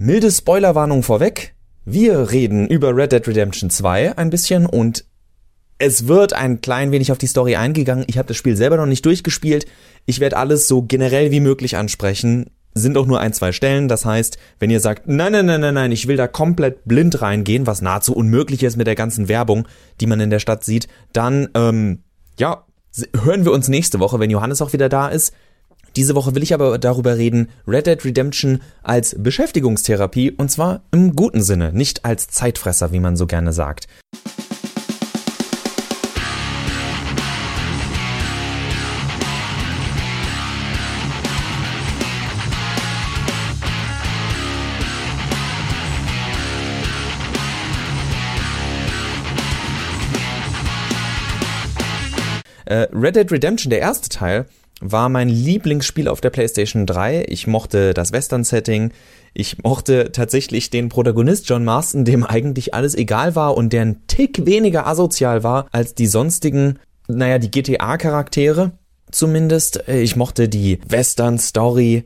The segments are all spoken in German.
milde Spoilerwarnung vorweg. Wir reden über Red Dead Redemption 2 ein bisschen und es wird ein klein wenig auf die Story eingegangen. Ich habe das Spiel selber noch nicht durchgespielt. Ich werde alles so generell wie möglich ansprechen. Sind auch nur ein, zwei Stellen. Das heißt, wenn ihr sagt, nein, nein, nein, nein, nein, ich will da komplett blind reingehen, was nahezu unmöglich ist mit der ganzen Werbung, die man in der Stadt sieht, dann, ähm, ja, hören wir uns nächste Woche, wenn Johannes auch wieder da ist. Diese Woche will ich aber darüber reden, Red Dead Redemption als Beschäftigungstherapie und zwar im guten Sinne, nicht als Zeitfresser, wie man so gerne sagt. Äh, Red Dead Redemption, der erste Teil, war mein Lieblingsspiel auf der PlayStation 3. Ich mochte das Western-Setting. Ich mochte tatsächlich den Protagonist John Marston, dem eigentlich alles egal war und der ein Tick weniger asozial war als die sonstigen, naja, die GTA-Charaktere zumindest. Ich mochte die Western-Story,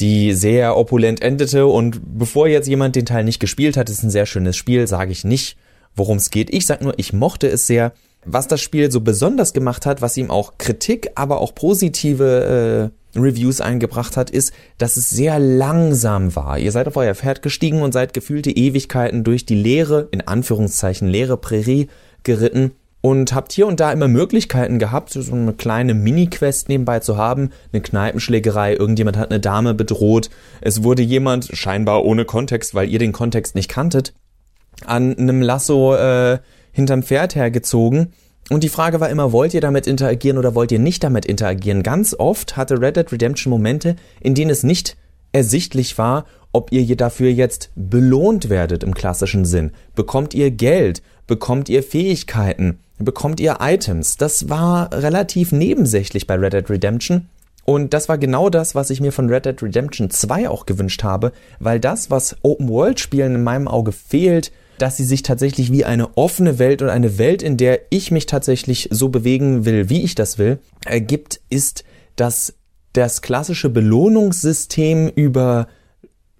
die sehr opulent endete und bevor jetzt jemand den Teil nicht gespielt hat, ist ein sehr schönes Spiel, sage ich nicht, worum es geht. Ich sag nur, ich mochte es sehr was das Spiel so besonders gemacht hat, was ihm auch Kritik, aber auch positive äh, Reviews eingebracht hat, ist, dass es sehr langsam war. Ihr seid auf euer Pferd gestiegen und seid gefühlte Ewigkeiten durch die leere, in Anführungszeichen leere Prärie geritten und habt hier und da immer Möglichkeiten gehabt, so eine kleine Mini-Quest nebenbei zu haben, eine Kneipenschlägerei, irgendjemand hat eine Dame bedroht, es wurde jemand, scheinbar ohne Kontext, weil ihr den Kontext nicht kanntet, an einem Lasso äh, hinterm Pferd hergezogen. Und die Frage war immer, wollt ihr damit interagieren oder wollt ihr nicht damit interagieren? Ganz oft hatte Red Dead Redemption Momente, in denen es nicht ersichtlich war, ob ihr dafür jetzt belohnt werdet im klassischen Sinn. Bekommt ihr Geld? Bekommt ihr Fähigkeiten? Bekommt ihr Items? Das war relativ nebensächlich bei Red Dead Redemption. Und das war genau das, was ich mir von Red Dead Redemption 2 auch gewünscht habe, weil das, was Open World Spielen in meinem Auge fehlt, dass sie sich tatsächlich wie eine offene Welt und eine Welt, in der ich mich tatsächlich so bewegen will, wie ich das will, ergibt, ist, dass das klassische Belohnungssystem über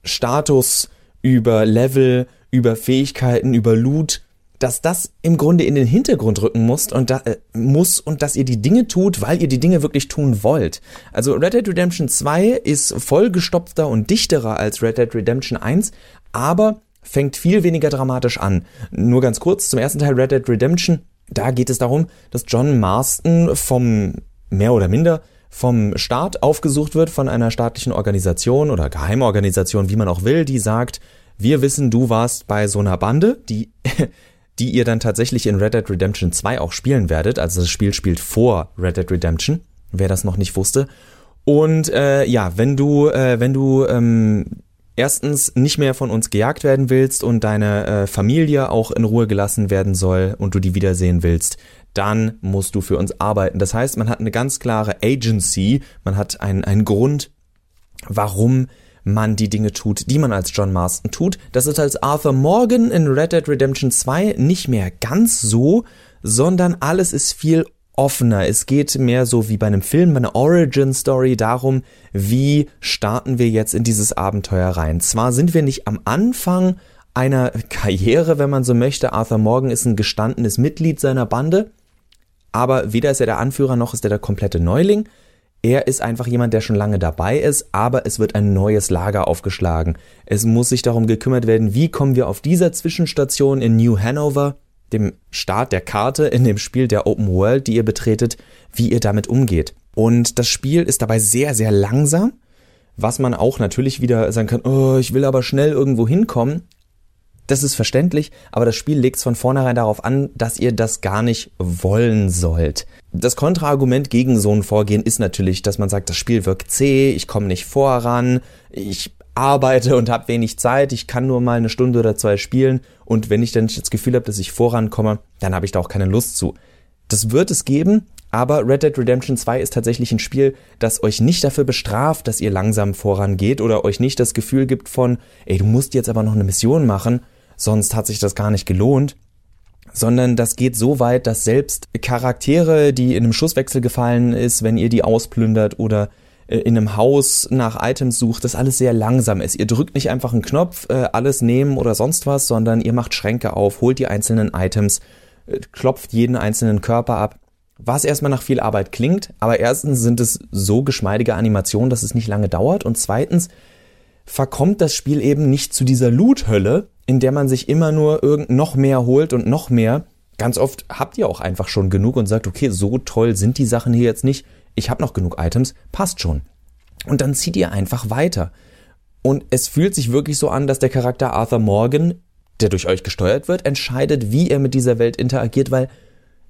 Status, über Level, über Fähigkeiten, über Loot, dass das im Grunde in den Hintergrund rücken muss und, da, äh, muss und dass ihr die Dinge tut, weil ihr die Dinge wirklich tun wollt. Also Red Dead Redemption 2 ist vollgestopfter und dichterer als Red Dead Redemption 1, aber fängt viel weniger dramatisch an. Nur ganz kurz zum ersten Teil Red Dead Redemption. Da geht es darum, dass John Marston vom mehr oder minder vom Staat aufgesucht wird, von einer staatlichen Organisation oder Geheimorganisation, wie man auch will, die sagt, wir wissen, du warst bei so einer Bande, die, die ihr dann tatsächlich in Red Dead Redemption 2 auch spielen werdet. Also das Spiel spielt vor Red Dead Redemption, wer das noch nicht wusste. Und äh, ja, wenn du, äh, wenn du ähm, erstens nicht mehr von uns gejagt werden willst und deine äh, Familie auch in Ruhe gelassen werden soll und du die wiedersehen willst, dann musst du für uns arbeiten. Das heißt, man hat eine ganz klare Agency, man hat einen, einen Grund, warum man die Dinge tut, die man als John Marston tut. Das ist als Arthur Morgan in Red Dead Redemption 2 nicht mehr ganz so, sondern alles ist viel offener. Es geht mehr so wie bei einem Film, bei einer Origin-Story darum, wie starten wir jetzt in dieses Abenteuer rein. Zwar sind wir nicht am Anfang einer Karriere, wenn man so möchte. Arthur Morgan ist ein gestandenes Mitglied seiner Bande, aber weder ist er der Anführer noch ist er der komplette Neuling. Er ist einfach jemand, der schon lange dabei ist, aber es wird ein neues Lager aufgeschlagen. Es muss sich darum gekümmert werden, wie kommen wir auf dieser Zwischenstation in New Hanover dem Start der Karte in dem Spiel der Open World, die ihr betretet, wie ihr damit umgeht. Und das Spiel ist dabei sehr, sehr langsam, was man auch natürlich wieder sagen kann, oh, ich will aber schnell irgendwo hinkommen. Das ist verständlich, aber das Spiel legt es von vornherein darauf an, dass ihr das gar nicht wollen sollt. Das Kontraargument gegen so ein Vorgehen ist natürlich, dass man sagt, das Spiel wirkt zäh, ich komme nicht voran, ich arbeite und habe wenig Zeit, ich kann nur mal eine Stunde oder zwei spielen und wenn ich dann das Gefühl habe, dass ich vorankomme, dann habe ich da auch keine Lust zu. Das wird es geben, aber Red Dead Redemption 2 ist tatsächlich ein Spiel, das euch nicht dafür bestraft, dass ihr langsam vorangeht oder euch nicht das Gefühl gibt von, ey, du musst jetzt aber noch eine Mission machen, sonst hat sich das gar nicht gelohnt, sondern das geht so weit, dass selbst Charaktere, die in einem Schusswechsel gefallen ist, wenn ihr die ausplündert oder in einem Haus nach Items sucht, das alles sehr langsam ist. Ihr drückt nicht einfach einen Knopf, äh, alles nehmen oder sonst was, sondern ihr macht Schränke auf, holt die einzelnen Items, äh, klopft jeden einzelnen Körper ab. Was erstmal nach viel Arbeit klingt, aber erstens sind es so geschmeidige Animationen, dass es nicht lange dauert und zweitens verkommt das Spiel eben nicht zu dieser Loot-Hölle, in der man sich immer nur irgend noch mehr holt und noch mehr. Ganz oft habt ihr auch einfach schon genug und sagt, okay, so toll sind die Sachen hier jetzt nicht. Ich habe noch genug Items, passt schon. Und dann zieht ihr einfach weiter. Und es fühlt sich wirklich so an, dass der Charakter Arthur Morgan, der durch euch gesteuert wird, entscheidet, wie er mit dieser Welt interagiert, weil,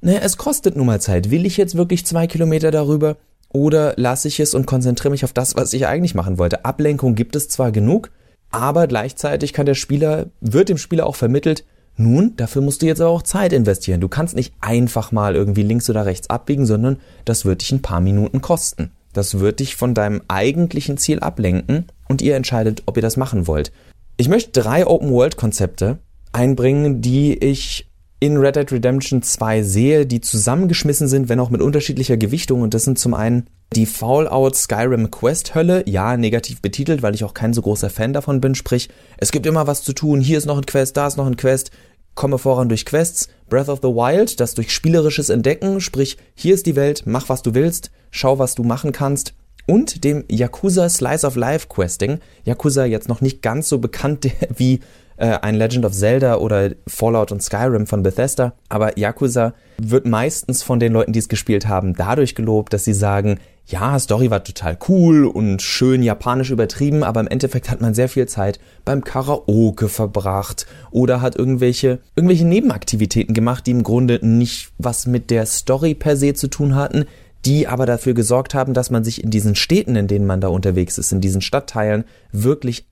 naja, es kostet nun mal Zeit. Will ich jetzt wirklich zwei Kilometer darüber oder lasse ich es und konzentriere mich auf das, was ich eigentlich machen wollte? Ablenkung gibt es zwar genug, aber gleichzeitig kann der Spieler, wird dem Spieler auch vermittelt, nun, dafür musst du jetzt aber auch Zeit investieren. Du kannst nicht einfach mal irgendwie links oder rechts abbiegen, sondern das wird dich ein paar Minuten kosten. Das wird dich von deinem eigentlichen Ziel ablenken und ihr entscheidet, ob ihr das machen wollt. Ich möchte drei Open-World-Konzepte einbringen, die ich in Red Dead Redemption 2 sehe, die zusammengeschmissen sind, wenn auch mit unterschiedlicher Gewichtung. Und das sind zum einen die Fallout Skyrim Quest Hölle, ja, negativ betitelt, weil ich auch kein so großer Fan davon bin, sprich, es gibt immer was zu tun, hier ist noch ein Quest, da ist noch ein Quest, komme voran durch Quests. Breath of the Wild, das durch spielerisches Entdecken, sprich, hier ist die Welt, mach was du willst, schau was du machen kannst. Und dem Yakuza Slice of Life Questing. Yakuza jetzt noch nicht ganz so bekannt wie äh, ein Legend of Zelda oder Fallout und Skyrim von Bethesda. Aber Yakuza wird meistens von den Leuten, die es gespielt haben, dadurch gelobt, dass sie sagen, ja, Story war total cool und schön japanisch übertrieben, aber im Endeffekt hat man sehr viel Zeit beim Karaoke verbracht oder hat irgendwelche, irgendwelche Nebenaktivitäten gemacht, die im Grunde nicht was mit der Story per se zu tun hatten, die aber dafür gesorgt haben, dass man sich in diesen Städten, in denen man da unterwegs ist, in diesen Stadtteilen wirklich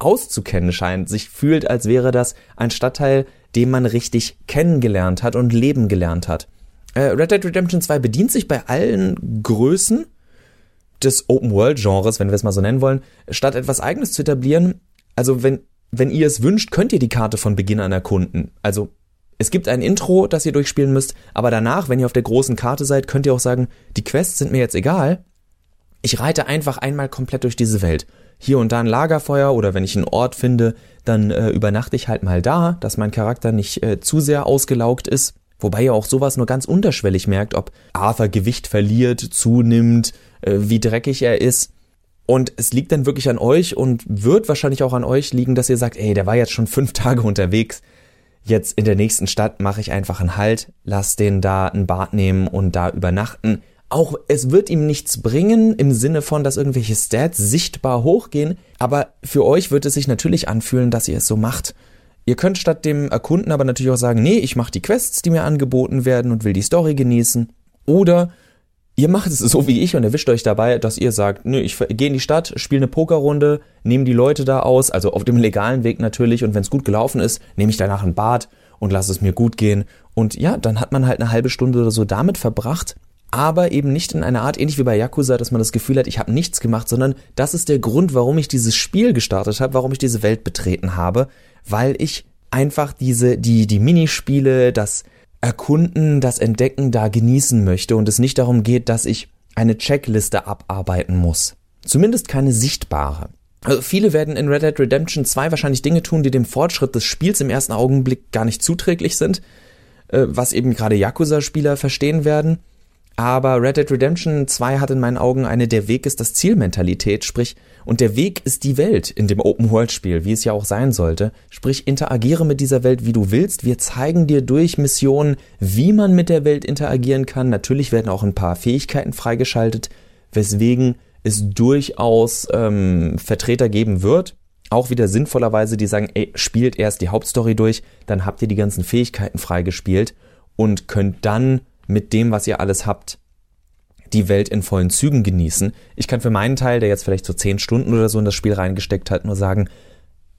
auszukennen scheint, sich fühlt, als wäre das ein Stadtteil, den man richtig kennengelernt hat und leben gelernt hat. Äh, Red Dead Redemption 2 bedient sich bei allen Größen des Open-World-Genres, wenn wir es mal so nennen wollen, statt etwas Eigenes zu etablieren. Also wenn, wenn ihr es wünscht, könnt ihr die Karte von Beginn an erkunden. Also es gibt ein Intro, das ihr durchspielen müsst, aber danach, wenn ihr auf der großen Karte seid, könnt ihr auch sagen, die Quests sind mir jetzt egal. Ich reite einfach einmal komplett durch diese Welt hier und da ein Lagerfeuer oder wenn ich einen Ort finde, dann äh, übernachte ich halt mal da, dass mein Charakter nicht äh, zu sehr ausgelaugt ist. Wobei ihr auch sowas nur ganz unterschwellig merkt, ob Arthur Gewicht verliert, zunimmt, äh, wie dreckig er ist. Und es liegt dann wirklich an euch und wird wahrscheinlich auch an euch liegen, dass ihr sagt, ey, der war jetzt schon fünf Tage unterwegs. Jetzt in der nächsten Stadt mache ich einfach einen Halt, lass den da ein Bad nehmen und da übernachten auch es wird ihm nichts bringen im Sinne von, dass irgendwelche Stats sichtbar hochgehen, aber für euch wird es sich natürlich anfühlen, dass ihr es so macht. Ihr könnt statt dem Erkunden aber natürlich auch sagen, nee, ich mache die Quests, die mir angeboten werden und will die Story genießen. Oder ihr macht es so wie ich und erwischt euch dabei, dass ihr sagt, nö, ich gehe in die Stadt, spiele eine Pokerrunde, nehme die Leute da aus, also auf dem legalen Weg natürlich und wenn es gut gelaufen ist, nehme ich danach ein Bad und lasse es mir gut gehen. Und ja, dann hat man halt eine halbe Stunde oder so damit verbracht, aber eben nicht in einer Art, ähnlich wie bei Yakuza, dass man das Gefühl hat, ich habe nichts gemacht, sondern das ist der Grund, warum ich dieses Spiel gestartet habe, warum ich diese Welt betreten habe, weil ich einfach diese, die, die Minispiele, das Erkunden, das Entdecken da genießen möchte und es nicht darum geht, dass ich eine Checkliste abarbeiten muss. Zumindest keine sichtbare. Also viele werden in Red Dead Redemption 2 wahrscheinlich Dinge tun, die dem Fortschritt des Spiels im ersten Augenblick gar nicht zuträglich sind, äh, was eben gerade Yakuza-Spieler verstehen werden. Aber Red Dead Redemption 2 hat in meinen Augen eine Der Weg ist das Ziel Mentalität, sprich, und der Weg ist die Welt in dem Open World Spiel, wie es ja auch sein sollte. Sprich, interagiere mit dieser Welt, wie du willst. Wir zeigen dir durch Missionen, wie man mit der Welt interagieren kann. Natürlich werden auch ein paar Fähigkeiten freigeschaltet, weswegen es durchaus ähm, Vertreter geben wird, auch wieder sinnvollerweise, die sagen, ey, spielt erst die Hauptstory durch, dann habt ihr die ganzen Fähigkeiten freigespielt und könnt dann mit dem, was ihr alles habt, die Welt in vollen Zügen genießen. Ich kann für meinen Teil, der jetzt vielleicht so zehn Stunden oder so in das Spiel reingesteckt hat, nur sagen,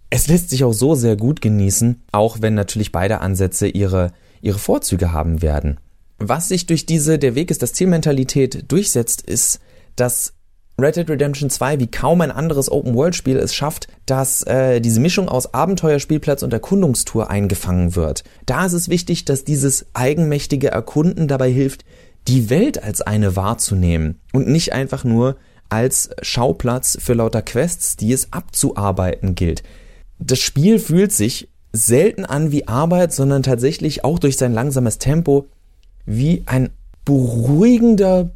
es lässt sich auch so sehr gut genießen, auch wenn natürlich beide Ansätze ihre, ihre Vorzüge haben werden. Was sich durch diese Der Weg ist das Zielmentalität durchsetzt, ist, dass Red Dead Redemption 2 wie kaum ein anderes Open-World-Spiel es schafft, dass äh, diese Mischung aus Abenteuerspielplatz und Erkundungstour eingefangen wird. Da ist es wichtig, dass dieses eigenmächtige Erkunden dabei hilft, die Welt als eine wahrzunehmen und nicht einfach nur als Schauplatz für lauter Quests, die es abzuarbeiten gilt. Das Spiel fühlt sich selten an wie Arbeit, sondern tatsächlich auch durch sein langsames Tempo wie ein beruhigender,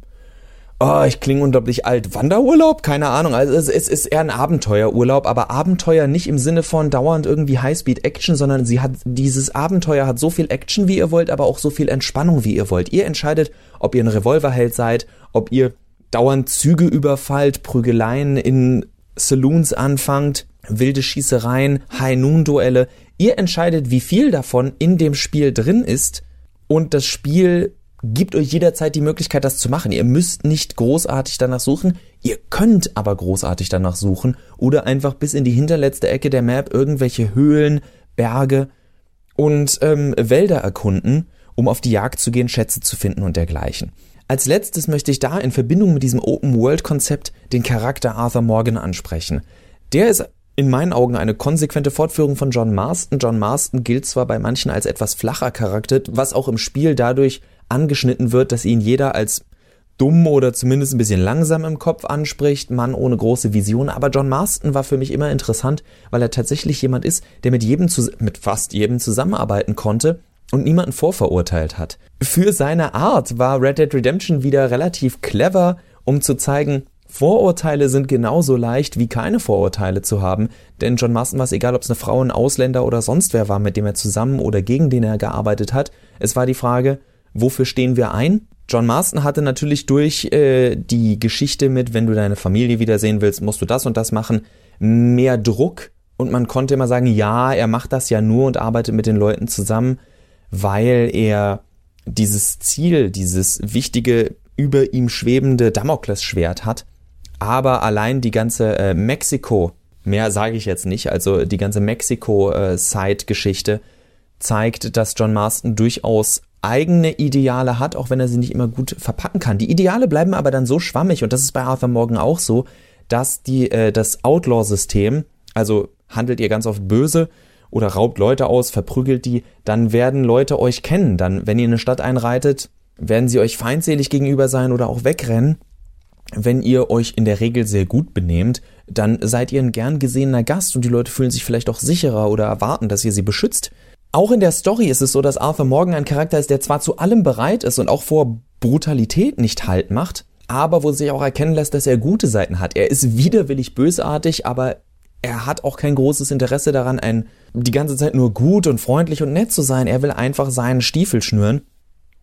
oh, ich klinge unglaublich alt, Wanderurlaub? Keine Ahnung. Also es, es ist eher ein Abenteuerurlaub, aber Abenteuer nicht im Sinne von dauernd irgendwie Highspeed-Action, sondern sie hat, dieses Abenteuer hat so viel Action, wie ihr wollt, aber auch so viel Entspannung, wie ihr wollt. Ihr entscheidet, ob ihr ein Revolverheld seid, ob ihr dauernd Züge überfallt, Prügeleien in Saloons anfangt, wilde Schießereien, High-Noon-Duelle. Ihr entscheidet, wie viel davon in dem Spiel drin ist und das Spiel gibt euch jederzeit die Möglichkeit, das zu machen. Ihr müsst nicht großartig danach suchen, ihr könnt aber großartig danach suchen oder einfach bis in die hinterletzte Ecke der Map irgendwelche Höhlen, Berge und ähm, Wälder erkunden, um auf die Jagd zu gehen, Schätze zu finden und dergleichen. Als letztes möchte ich da in Verbindung mit diesem Open-World-Konzept den Charakter Arthur Morgan ansprechen. Der ist in meinen Augen eine konsequente Fortführung von John Marston. John Marston gilt zwar bei manchen als etwas flacher Charakter, was auch im Spiel dadurch angeschnitten wird, dass ihn jeder als dumm oder zumindest ein bisschen langsam im Kopf anspricht, Mann ohne große Vision. Aber John Marston war für mich immer interessant, weil er tatsächlich jemand ist, der mit jedem, mit fast jedem zusammenarbeiten konnte und niemanden vorverurteilt hat. Für seine Art war Red Dead Redemption wieder relativ clever, um zu zeigen, Vorurteile sind genauso leicht wie keine Vorurteile zu haben, denn John Marston war es egal, ob es eine Frau, ein Ausländer oder sonst wer war, mit dem er zusammen oder gegen den er gearbeitet hat. Es war die Frage, wofür stehen wir ein? John Marston hatte natürlich durch äh, die Geschichte mit, wenn du deine Familie wiedersehen willst, musst du das und das machen, mehr Druck und man konnte immer sagen, ja, er macht das ja nur und arbeitet mit den Leuten zusammen, weil er dieses Ziel, dieses wichtige über ihm schwebende Damoklesschwert hat aber allein die ganze äh, Mexiko, mehr sage ich jetzt nicht, also die ganze Mexiko-Side-Geschichte äh, zeigt, dass John Marston durchaus eigene Ideale hat, auch wenn er sie nicht immer gut verpacken kann. Die Ideale bleiben aber dann so schwammig und das ist bei Arthur Morgan auch so, dass die äh, das Outlaw-System, also handelt ihr ganz oft böse oder raubt Leute aus, verprügelt die, dann werden Leute euch kennen. Dann, wenn ihr in eine Stadt einreitet, werden sie euch feindselig gegenüber sein oder auch wegrennen wenn ihr euch in der Regel sehr gut benehmt, dann seid ihr ein gern gesehener Gast und die Leute fühlen sich vielleicht auch sicherer oder erwarten, dass ihr sie beschützt. Auch in der Story ist es so, dass Arthur Morgan ein Charakter ist, der zwar zu allem bereit ist und auch vor Brutalität nicht Halt macht, aber wo sich auch erkennen lässt, dass er gute Seiten hat. Er ist widerwillig bösartig, aber er hat auch kein großes Interesse daran, ein, die ganze Zeit nur gut und freundlich und nett zu sein. Er will einfach seinen Stiefel schnüren.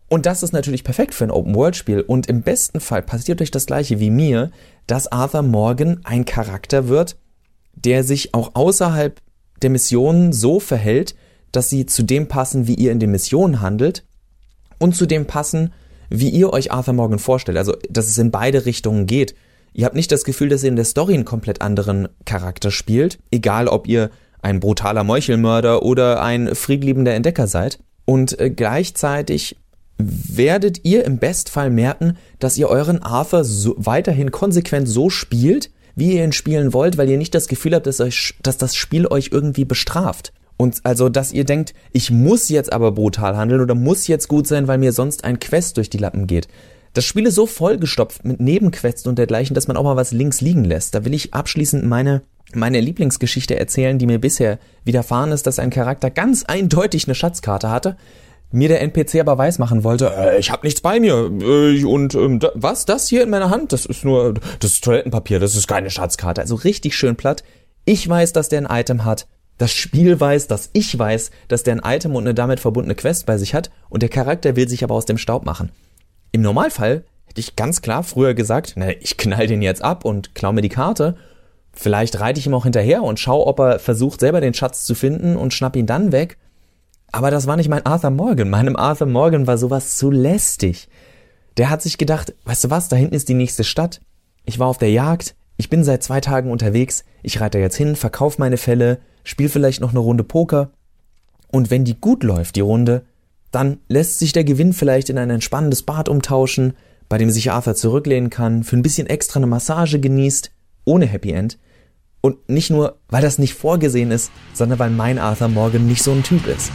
Und das ist natürlich perfekt für ein Open-World-Spiel. Und im besten Fall passiert euch das gleiche wie mir, dass Arthur Morgan ein Charakter wird, der sich auch außerhalb der Missionen so verhält, dass sie zu dem passen, wie ihr in den Missionen handelt und zu dem passen, wie ihr euch Arthur Morgan vorstellt. Also, dass es in beide Richtungen geht. Ihr habt nicht das Gefühl, dass ihr in der Story einen komplett anderen Charakter spielt, egal ob ihr ein brutaler Meuchelmörder oder ein friedliebender Entdecker seid. Und äh, gleichzeitig werdet ihr im Bestfall merken, dass ihr euren Arthur so weiterhin konsequent so spielt, wie ihr ihn spielen wollt, weil ihr nicht das Gefühl habt, dass, euch, dass das Spiel euch irgendwie bestraft. Und also, dass ihr denkt, ich muss jetzt aber brutal handeln oder muss jetzt gut sein, weil mir sonst ein Quest durch die Lappen geht. Das Spiel ist so vollgestopft mit Nebenquests und dergleichen, dass man auch mal was links liegen lässt. Da will ich abschließend meine meine Lieblingsgeschichte erzählen, die mir bisher widerfahren ist, dass ein Charakter ganz eindeutig eine Schatzkarte hatte, mir der NPC aber weiß machen wollte, äh, ich habe nichts bei mir äh, und ähm, da, was das hier in meiner Hand, das ist nur das ist Toilettenpapier, das ist keine Schatzkarte, also richtig schön platt. Ich weiß, dass der ein Item hat. Das Spiel weiß, dass ich weiß, dass der ein Item und eine damit verbundene Quest bei sich hat und der Charakter will sich aber aus dem Staub machen. Im Normalfall hätte ich ganz klar früher gesagt, na, ich knall den jetzt ab und klau mir die Karte. Vielleicht reite ich ihm auch hinterher und schau, ob er versucht, selber den Schatz zu finden und schnapp ihn dann weg. Aber das war nicht mein Arthur Morgan. Meinem Arthur Morgan war sowas zu lästig. Der hat sich gedacht, weißt du was, da hinten ist die nächste Stadt. Ich war auf der Jagd, ich bin seit zwei Tagen unterwegs, ich reite jetzt hin, verkauf meine Fälle, spiel vielleicht noch eine Runde Poker. Und wenn die gut läuft, die Runde, dann lässt sich der Gewinn vielleicht in ein entspannendes Bad umtauschen, bei dem sich Arthur zurücklehnen kann, für ein bisschen extra eine Massage genießt, ohne Happy End. Und nicht nur, weil das nicht vorgesehen ist, sondern weil mein Arthur Morgan nicht so ein Typ ist.